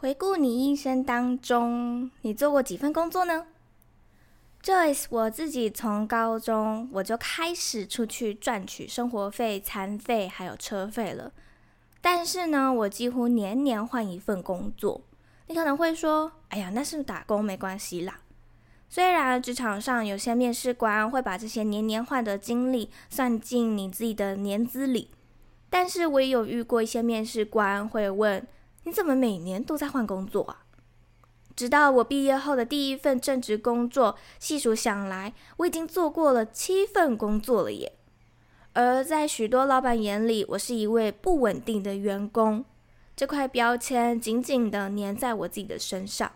回顾你一生当中，你做过几份工作呢？Joyce，我自己从高中我就开始出去赚取生活费、餐费还有车费了。但是呢，我几乎年年换一份工作。你可能会说：“哎呀，那是打工没关系啦。”虽然职场上有些面试官会把这些年年换的经历算进你自己的年资里，但是我也有遇过一些面试官会问。你怎么每年都在换工作啊？直到我毕业后的第一份正职工作，细数想来，我已经做过了七份工作了耶。而在许多老板眼里，我是一位不稳定的员工，这块标签紧紧地粘在我自己的身上。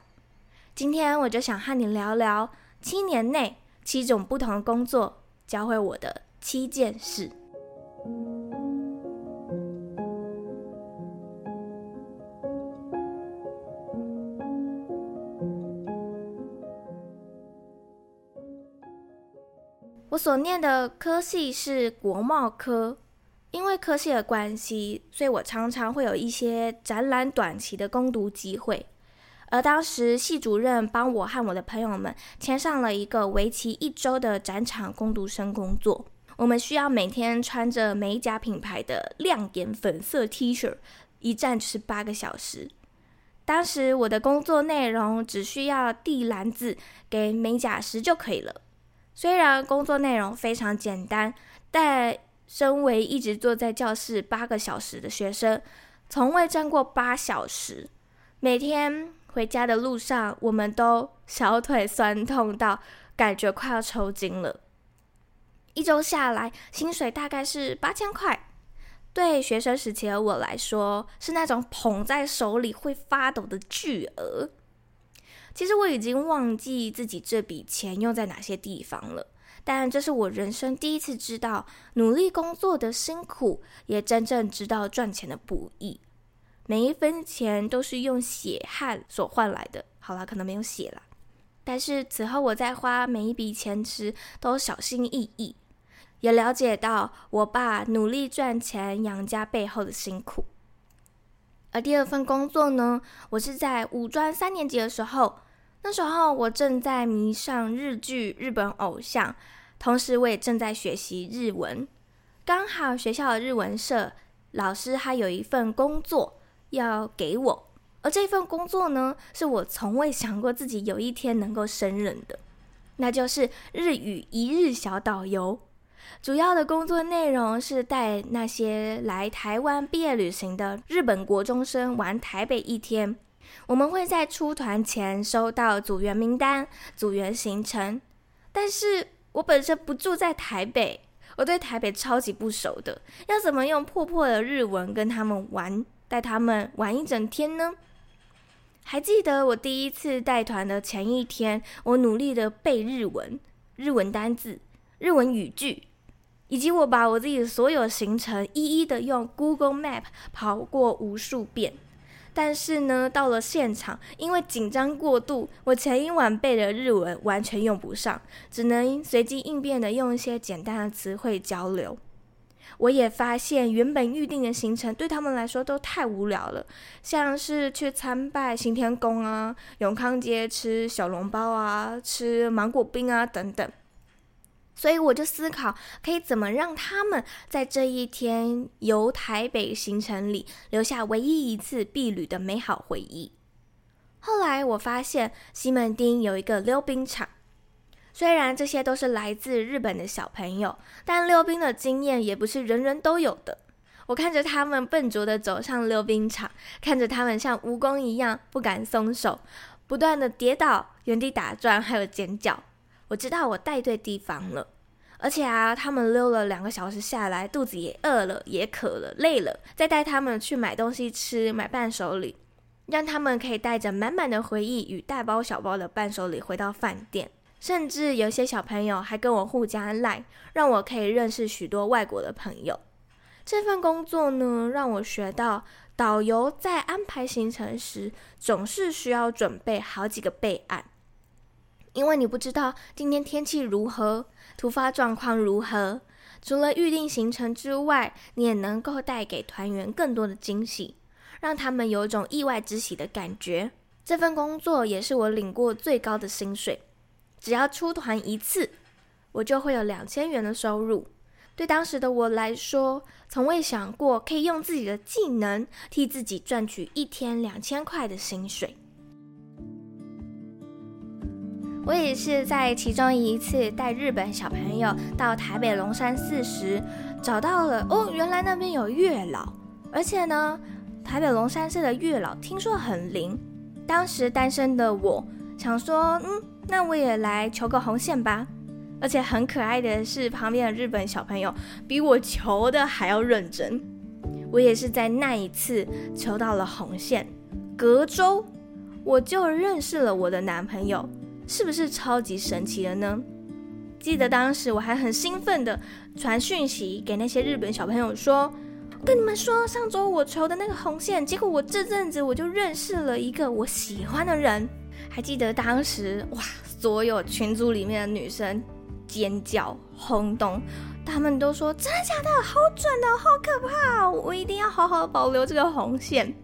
今天我就想和你聊聊七年内七种不同的工作教会我的七件事。我所念的科系是国贸科，因为科系的关系，所以我常常会有一些展览短期的攻读机会。而当时系主任帮我和我的朋友们签上了一个为期一周的展场攻读生工作，我们需要每天穿着美甲品牌的亮眼粉色 T 恤，一站就是八个小时。当时我的工作内容只需要递篮子给美甲师就可以了。虽然工作内容非常简单，但身为一直坐在教室八个小时的学生，从未站过八小时。每天回家的路上，我们都小腿酸痛到感觉快要抽筋了。一周下来，薪水大概是八千块，对学生时期的我来说，是那种捧在手里会发抖的巨额。其实我已经忘记自己这笔钱用在哪些地方了，但这是我人生第一次知道努力工作的辛苦，也真正知道赚钱的不易。每一分钱都是用血汗所换来的。好了，可能没有血了，但是此后我在花每一笔钱时都小心翼翼，也了解到我爸努力赚钱养家背后的辛苦。而第二份工作呢，我是在五专三年级的时候。那时候我正在迷上日剧、日本偶像，同时我也正在学习日文。刚好学校的日文社老师还有一份工作要给我，而这份工作呢，是我从未想过自己有一天能够胜任的，那就是日语一日小导游。主要的工作内容是带那些来台湾毕业旅行的日本国中生玩台北一天。我们会在出团前收到组员名单、组员行程，但是我本身不住在台北，我对台北超级不熟的，要怎么用破破的日文跟他们玩，带他们玩一整天呢？还记得我第一次带团的前一天，我努力的背日文、日文单字、日文语句，以及我把我自己的所有行程一一的用 Google Map 跑过无数遍。但是呢，到了现场，因为紧张过度，我前一晚背的日文完全用不上，只能随机应变的用一些简单的词汇交流。我也发现，原本预定的行程对他们来说都太无聊了，像是去参拜行天宫啊、永康街吃小笼包啊、吃芒果冰啊等等。所以我就思考，可以怎么让他们在这一天游台北行程里留下唯一一次避旅的美好回忆。后来我发现西门町有一个溜冰场，虽然这些都是来自日本的小朋友，但溜冰的经验也不是人人都有的。我看着他们笨拙地走上溜冰场，看着他们像蜈蚣一样不敢松手，不断地跌倒、原地打转，还有尖叫。我知道我带对地方了，而且啊，他们溜了两个小时下来，肚子也饿了，也渴了，累了，再带他们去买东西吃，买伴手礼，让他们可以带着满满的回忆与大包小包的伴手礼回到饭店。甚至有些小朋友还跟我互加 LINE，让我可以认识许多外国的朋友。这份工作呢，让我学到导游在安排行程时，总是需要准备好几个备案。因为你不知道今天天气如何，突发状况如何。除了预定行程之外，你也能够带给团员更多的惊喜，让他们有种意外之喜的感觉。这份工作也是我领过最高的薪水，只要出团一次，我就会有两千元的收入。对当时的我来说，从未想过可以用自己的技能替自己赚取一天两千块的薪水。我也是在其中一次带日本小朋友到台北龙山寺时，找到了哦，原来那边有月老，而且呢，台北龙山寺的月老听说很灵。当时单身的我想说，嗯，那我也来求个红线吧。而且很可爱的是，旁边的日本小朋友比我求的还要认真。我也是在那一次求到了红线，隔周我就认识了我的男朋友。是不是超级神奇的呢？记得当时我还很兴奋的传讯息给那些日本小朋友说：“跟你们说，上周我求的那个红线，结果我这阵子我就认识了一个我喜欢的人。”还记得当时哇，所有群组里面的女生尖叫轰动，他们都说：“真的假的？好准哦，好可怕！我一定要好好保留这个红线。”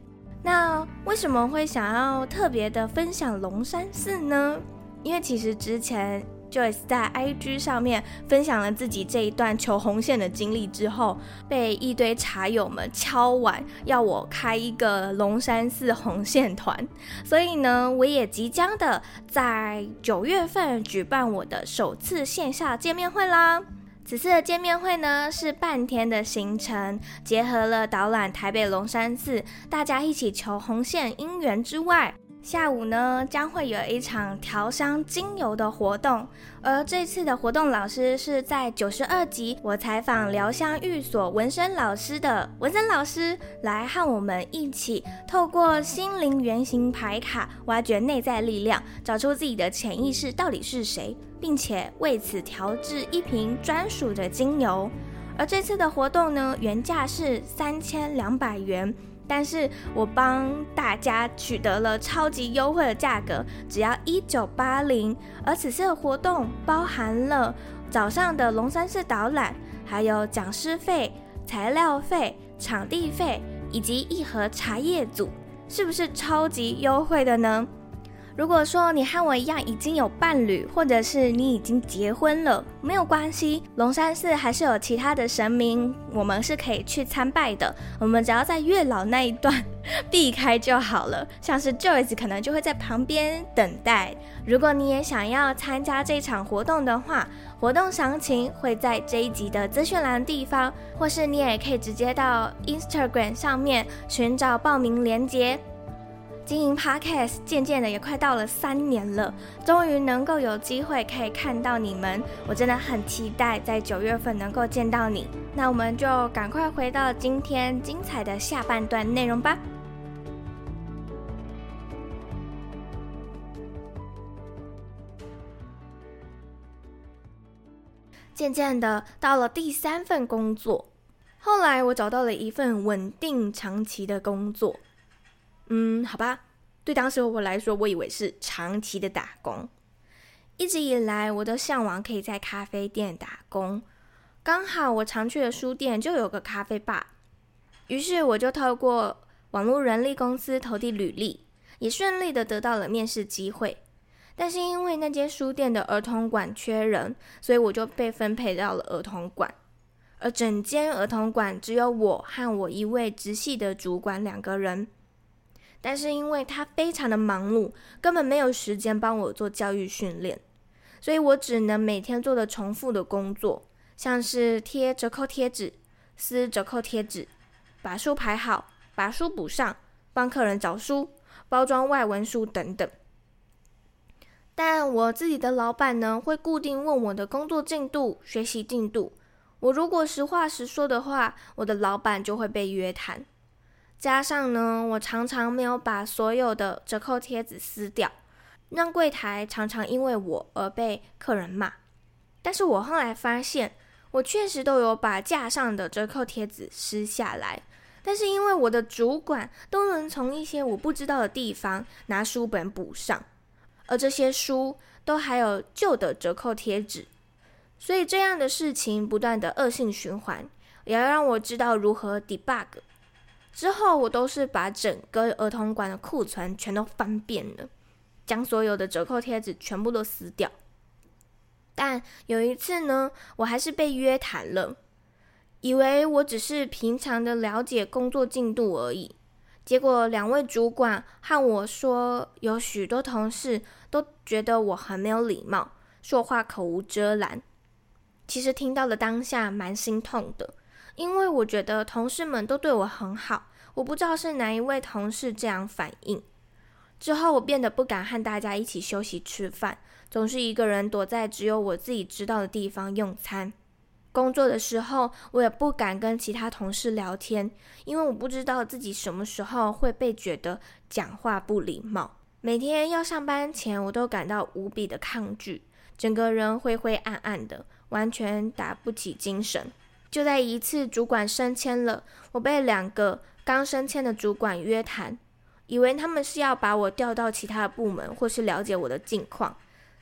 那为什么会想要特别的分享龙山寺呢？因为其实之前 Joyce 在 IG 上面分享了自己这一段求红线的经历之后，被一堆茶友们敲碗要我开一个龙山寺红线团，所以呢，我也即将的在九月份举办我的首次线下见面会啦。此次的见面会呢，是半天的行程，结合了导览台北龙山寺，大家一起求红线姻缘之外。下午呢，将会有一场调香精油的活动，而这次的活动老师是在九十二集我采访疗香寓所文森老师的文森老师，来和我们一起透过心灵原型牌卡，挖掘内在力量，找出自己的潜意识到底是谁，并且为此调制一瓶专属的精油。而这次的活动呢，原价是三千两百元。但是我帮大家取得了超级优惠的价格，只要一九八零。而此次的活动包含了早上的龙山寺导览，还有讲师费、材料费、场地费以及一盒茶叶组，是不是超级优惠的呢？如果说你和我一样已经有伴侣，或者是你已经结婚了，没有关系，龙山寺还是有其他的神明，我们是可以去参拜的。我们只要在月老那一段避开就好了。像是 Joyce 可能就会在旁边等待。如果你也想要参加这场活动的话，活动详情会在这一集的资讯栏地方，或是你也可以直接到 Instagram 上面寻找报名链接。经营 Podcast 渐渐的也快到了三年了，终于能够有机会可以看到你们，我真的很期待在九月份能够见到你。那我们就赶快回到今天精彩的下半段内容吧。渐渐的到了第三份工作，后来我找到了一份稳定长期的工作。嗯，好吧，对当时我来说，我以为是长期的打工。一直以来，我都向往可以在咖啡店打工。刚好我常去的书店就有个咖啡吧，于是我就透过网络人力公司投递履历，也顺利的得到了面试机会。但是因为那间书店的儿童馆缺人，所以我就被分配到了儿童馆。而整间儿童馆只有我和我一位直系的主管两个人。但是因为他非常的忙碌，根本没有时间帮我做教育训练，所以我只能每天做的重复的工作，像是贴折扣贴纸、撕折扣贴纸、把书排好、把书补上、帮客人找书、包装外文书等等。但我自己的老板呢，会固定问我的工作进度、学习进度。我如果实话实说的话，我的老板就会被约谈。加上呢，我常常没有把所有的折扣贴纸撕掉，让柜台常常因为我而被客人骂。但是我后来发现，我确实都有把架上的折扣贴纸撕下来，但是因为我的主管都能从一些我不知道的地方拿书本补上。而这些书都还有旧的折扣贴纸，所以这样的事情不断的恶性循环，也要让我知道如何 debug。之后我都是把整个儿童馆的库存全都翻遍了，将所有的折扣贴纸全部都撕掉。但有一次呢，我还是被约谈了，以为我只是平常的了解工作进度而已。结果两位主管和我说，有许多同事都觉得我很没有礼貌，说话口无遮拦。其实听到了当下蛮心痛的，因为我觉得同事们都对我很好，我不知道是哪一位同事这样反应。之后我变得不敢和大家一起休息吃饭，总是一个人躲在只有我自己知道的地方用餐。工作的时候，我也不敢跟其他同事聊天，因为我不知道自己什么时候会被觉得讲话不礼貌。每天要上班前，我都感到无比的抗拒，整个人灰灰暗暗的，完全打不起精神。就在一次主管升迁了，我被两个刚升迁的主管约谈，以为他们是要把我调到其他部门，或是了解我的近况。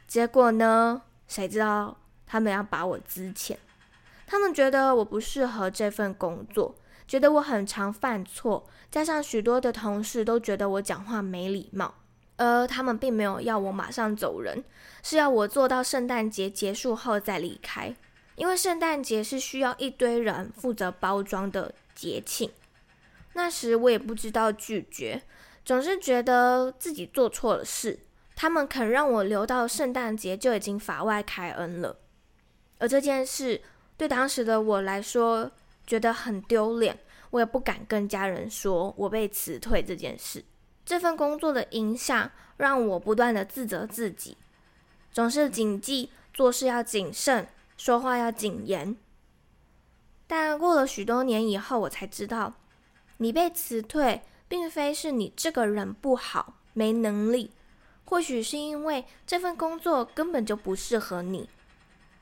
结果呢，谁知道他们要把我资遣。他们觉得我不适合这份工作，觉得我很常犯错，加上许多的同事都觉得我讲话没礼貌，而他们并没有要我马上走人，是要我做到圣诞节结束后再离开，因为圣诞节是需要一堆人负责包装的节庆。那时我也不知道拒绝，总是觉得自己做错了事，他们肯让我留到圣诞节就已经法外开恩了，而这件事。对当时的我来说，觉得很丢脸，我也不敢跟家人说我被辞退这件事。这份工作的影响让我不断的自责自己，总是谨记做事要谨慎，说话要谨言。但过了许多年以后，我才知道，你被辞退，并非是你这个人不好、没能力，或许是因为这份工作根本就不适合你。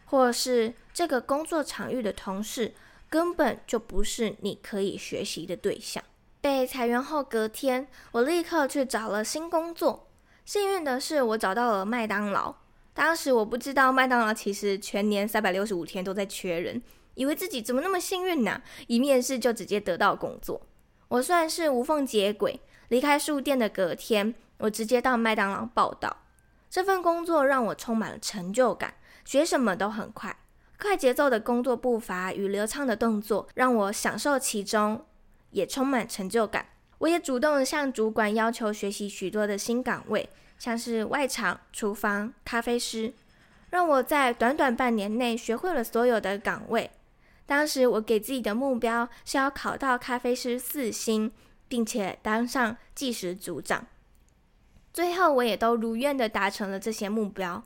或是这个工作场域的同事根本就不是你可以学习的对象。被裁员后隔天，我立刻去找了新工作。幸运的是，我找到了麦当劳。当时我不知道麦当劳其实全年三百六十五天都在缺人，以为自己怎么那么幸运呢？一面试就直接得到工作。我算是无缝接轨，离开书店的隔天，我直接到麦当劳报到。这份工作让我充满了成就感。学什么都很快，快节奏的工作步伐与流畅的动作让我享受其中，也充满成就感。我也主动向主管要求学习许多的新岗位，像是外场、厨房、咖啡师，让我在短短半年内学会了所有的岗位。当时我给自己的目标是要考到咖啡师四星，并且当上计时组长。最后，我也都如愿的达成了这些目标。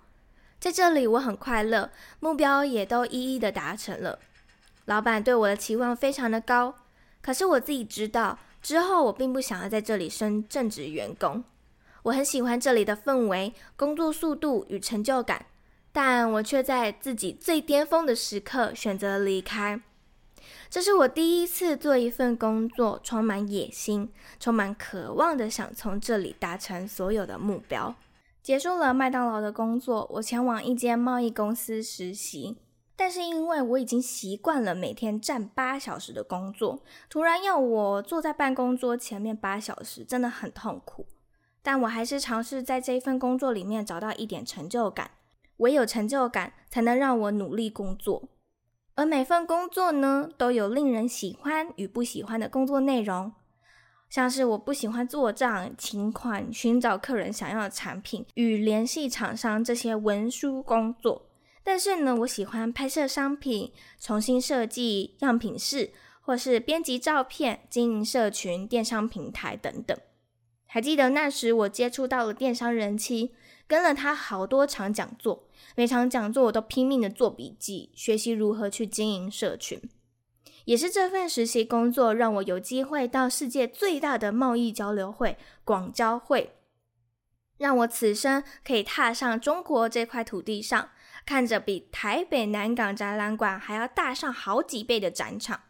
在这里我很快乐，目标也都一一的达成了。老板对我的期望非常的高，可是我自己知道，之后我并不想要在这里升正职员工。我很喜欢这里的氛围、工作速度与成就感，但我却在自己最巅峰的时刻选择离开。这是我第一次做一份工作，充满野心、充满渴望的想从这里达成所有的目标。结束了麦当劳的工作，我前往一间贸易公司实习。但是因为我已经习惯了每天站八小时的工作，突然要我坐在办公桌前面八小时，真的很痛苦。但我还是尝试在这一份工作里面找到一点成就感。唯有成就感，才能让我努力工作。而每份工作呢，都有令人喜欢与不喜欢的工作内容。像是我不喜欢做账、请款、寻找客人想要的产品与联系厂商这些文书工作，但是呢，我喜欢拍摄商品、重新设计样品室，或是编辑照片、经营社群、电商平台等等。还记得那时我接触到了电商人妻，跟了他好多场讲座，每场讲座我都拼命的做笔记，学习如何去经营社群。也是这份实习工作，让我有机会到世界最大的贸易交流会——广交会，让我此生可以踏上中国这块土地上，看着比台北南港展览馆还要大上好几倍的展场。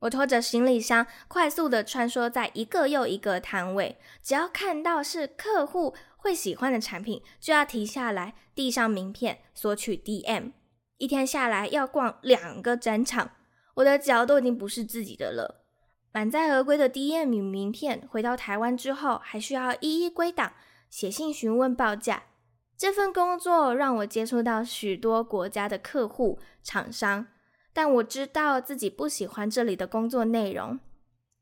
我拖着行李箱，快速地穿梭在一个又一个摊位，只要看到是客户会喜欢的产品，就要停下来，递上名片，索取 DM。一天下来要逛两个展场，我的脚都已经不是自己的了。满载而归的 DM 名片，回到台湾之后，还需要一一归档，写信询问报价。这份工作让我接触到许多国家的客户、厂商。但我知道自己不喜欢这里的工作内容。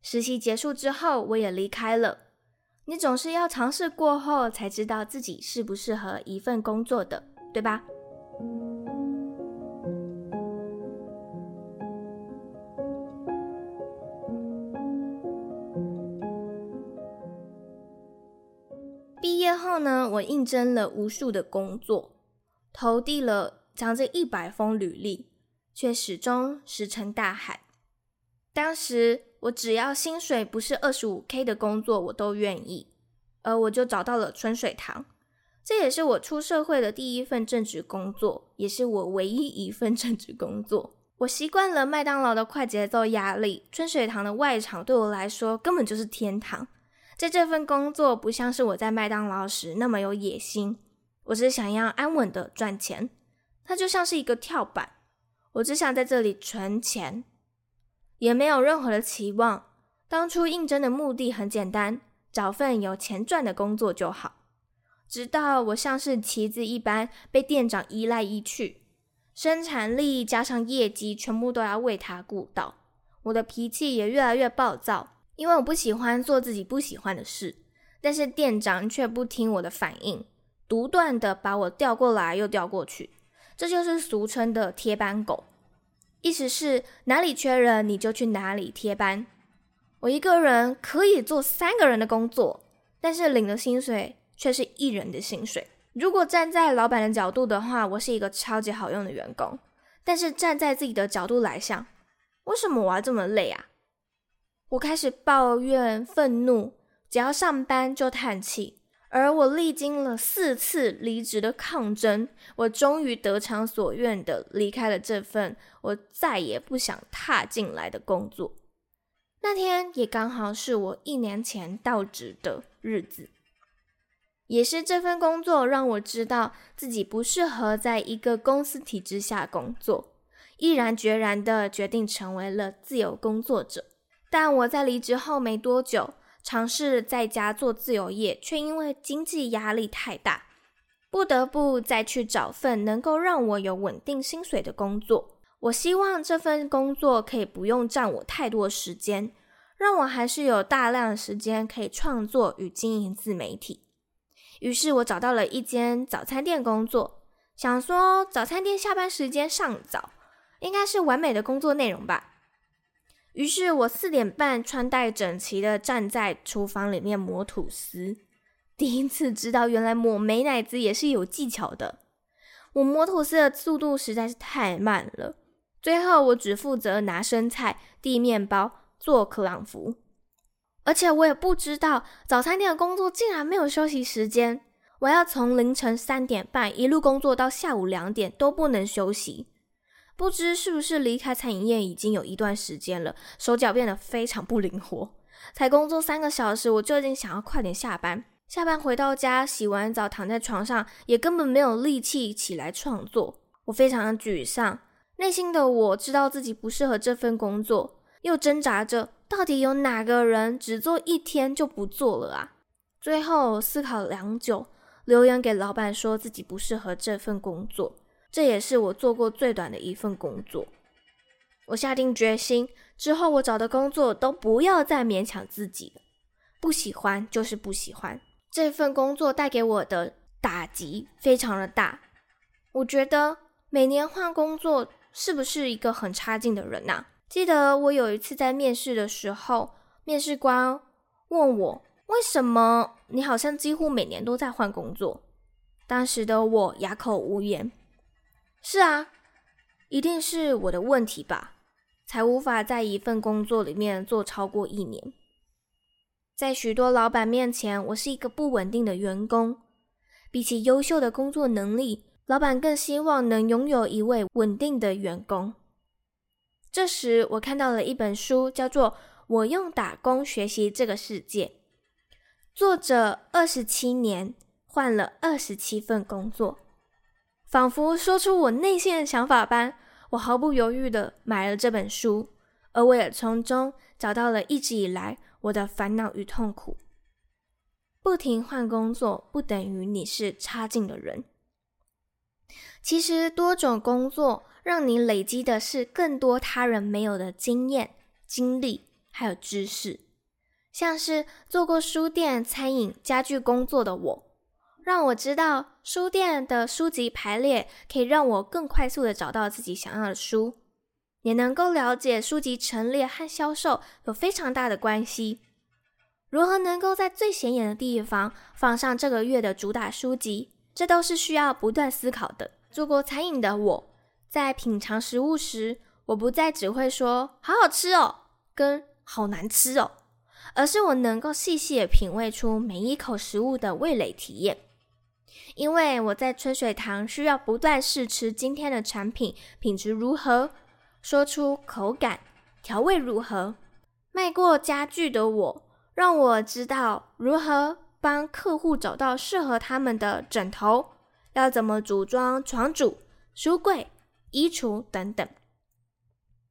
实习结束之后，我也离开了。你总是要尝试过后，才知道自己适不适合一份工作的，对吧？毕业后呢，我应征了无数的工作，投递了将近一百封履历。却始终石沉大海。当时我只要薪水不是二十五 K 的工作，我都愿意。而我就找到了春水堂，这也是我出社会的第一份正职工作，也是我唯一一份正职工作。我习惯了麦当劳的快节奏压力，春水堂的外场对我来说根本就是天堂。在这份工作，不像是我在麦当劳时那么有野心，我只想要安稳的赚钱，它就像是一个跳板。我只想在这里存钱，也没有任何的期望。当初应征的目的很简单，找份有钱赚的工作就好。直到我像是棋子一般被店长移来移去，生产力加上业绩全部都要为他顾到，我的脾气也越来越暴躁，因为我不喜欢做自己不喜欢的事，但是店长却不听我的反应，独断的把我调过来又调过去。这就是俗称的贴班狗，意思是哪里缺人你就去哪里贴班。我一个人可以做三个人的工作，但是领的薪水却是一人的薪水。如果站在老板的角度的话，我是一个超级好用的员工。但是站在自己的角度来想，为什么我要这么累啊？我开始抱怨、愤怒，只要上班就叹气。而我历经了四次离职的抗争，我终于得偿所愿的离开了这份我再也不想踏进来的工作。那天也刚好是我一年前到职的日子，也是这份工作让我知道自己不适合在一个公司体制下工作，毅然决然的决定成为了自由工作者。但我在离职后没多久。尝试在家做自由业，却因为经济压力太大，不得不再去找份能够让我有稳定薪水的工作。我希望这份工作可以不用占我太多时间，让我还是有大量时间可以创作与经营自媒体。于是我找到了一间早餐店工作，想说早餐店下班时间尚早，应该是完美的工作内容吧。于是我四点半穿戴整齐的站在厨房里面磨吐司，第一次知道原来抹美乃滋也是有技巧的。我磨吐司的速度实在是太慢了，最后我只负责拿生菜、递面包、做克朗福，而且我也不知道早餐店的工作竟然没有休息时间，我要从凌晨三点半一路工作到下午两点都不能休息。不知是不是离开餐饮业已经有一段时间了，手脚变得非常不灵活。才工作三个小时，我就已经想要快点下班。下班回到家，洗完澡躺在床上，也根本没有力气起来创作。我非常的沮丧，内心的我知道自己不适合这份工作，又挣扎着到底有哪个人只做一天就不做了啊？最后思考良久，留言给老板说自己不适合这份工作。这也是我做过最短的一份工作。我下定决心，之后我找的工作都不要再勉强自己了。不喜欢就是不喜欢。这份工作带给我的打击非常的大。我觉得每年换工作是不是一个很差劲的人呐？记得我有一次在面试的时候，面试官问我，为什么你好像几乎每年都在换工作？当时的我哑口无言。是啊，一定是我的问题吧，才无法在一份工作里面做超过一年。在许多老板面前，我是一个不稳定的员工。比起优秀的工作能力，老板更希望能拥有一位稳定的员工。这时，我看到了一本书，叫做《我用打工学习这个世界》。作者二十七年换了二十七份工作，仿佛说出我内心的想法般，我毫不犹豫地买了这本书，而我也从中找到了一直以来我的烦恼与痛苦。不停换工作，不等于你是差劲的人。其实，多种工作。让你累积的是更多他人没有的经验、经历，还有知识。像是做过书店、餐饮、家具工作的我，让我知道书店的书籍排列可以让我更快速地找到自己想要的书，也能够了解书籍陈列和销售有非常大的关系。如何能够在最显眼的地方放上这个月的主打书籍，这都是需要不断思考的。做过餐饮的我。在品尝食物时，我不再只会说“好好吃哦”跟“好难吃哦”，而是我能够细细的品味出每一口食物的味蕾体验。因为我在春水堂需要不断试吃今天的产品品质如何，说出口感、调味如何。卖过家具的我，让我知道如何帮客户找到适合他们的枕头，要怎么组装床组、书柜。衣橱等等，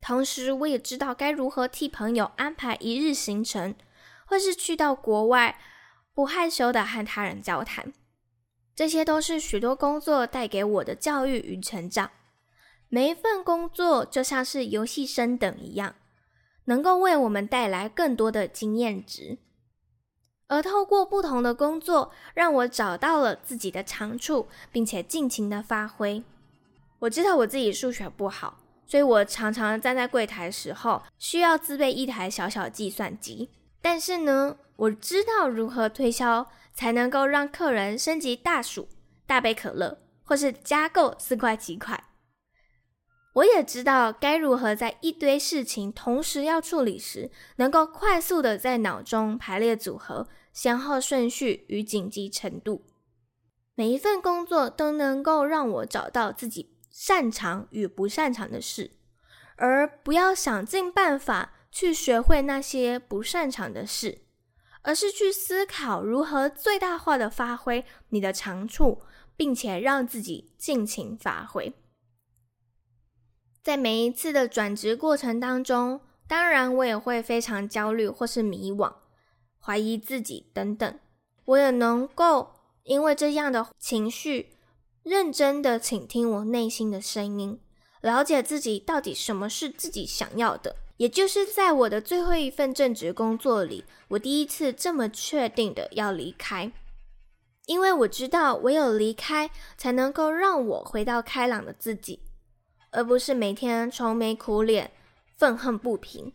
同时我也知道该如何替朋友安排一日行程，或是去到国外，不害羞的和他人交谈。这些都是许多工作带给我的教育与成长。每一份工作就像是游戏升等一样，能够为我们带来更多的经验值。而透过不同的工作，让我找到了自己的长处，并且尽情的发挥。我知道我自己数学不好，所以我常常站在柜台时候需要自备一台小小计算机。但是呢，我知道如何推销才能够让客人升级大薯、大杯可乐，或是加购四块几块。我也知道该如何在一堆事情同时要处理时，能够快速的在脑中排列组合、先后顺序与紧急程度。每一份工作都能够让我找到自己。擅长与不擅长的事，而不要想尽办法去学会那些不擅长的事，而是去思考如何最大化的发挥你的长处，并且让自己尽情发挥。在每一次的转职过程当中，当然我也会非常焦虑或是迷惘、怀疑自己等等，我也能够因为这样的情绪。认真的倾听我内心的声音，了解自己到底什么是自己想要的。也就是在我的最后一份正职工作里，我第一次这么确定的要离开，因为我知道唯有离开，才能够让我回到开朗的自己，而不是每天愁眉苦脸、愤恨不平。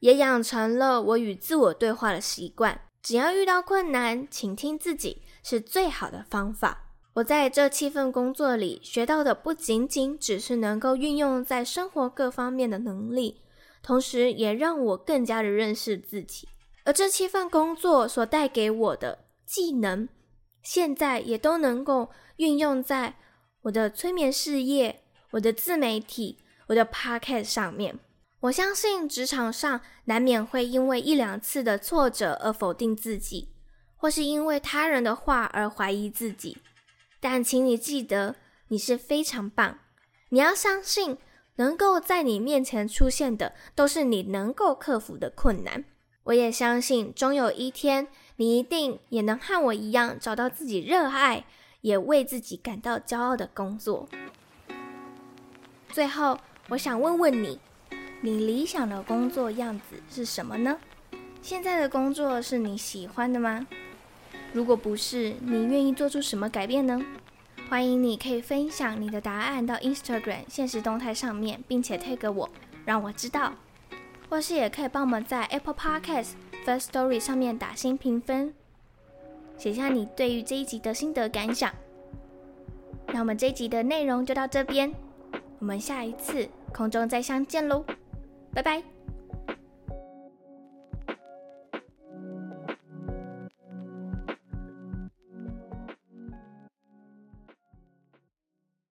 也养成了我与自我对话的习惯，只要遇到困难，倾听自己是最好的方法。我在这七份工作里学到的不仅仅只是能够运用在生活各方面的能力，同时也让我更加的认识自己。而这七份工作所带给我的技能，现在也都能够运用在我的催眠事业、我的自媒体、我的 podcast 上面。我相信职场上难免会因为一两次的挫折而否定自己，或是因为他人的话而怀疑自己。但请你记得，你是非常棒。你要相信，能够在你面前出现的，都是你能够克服的困难。我也相信，终有一天，你一定也能和我一样，找到自己热爱，也为自己感到骄傲的工作。最后，我想问问你，你理想的工作样子是什么呢？现在的工作是你喜欢的吗？如果不是，你愿意做出什么改变呢？欢迎你可以分享你的答案到 Instagram 现实动态上面，并且 tag 我，让我知道。或是也可以帮我们在 Apple Podcast First Story 上面打新评分，写下你对于这一集的心得感想。那我们这一集的内容就到这边，我们下一次空中再相见喽，拜拜。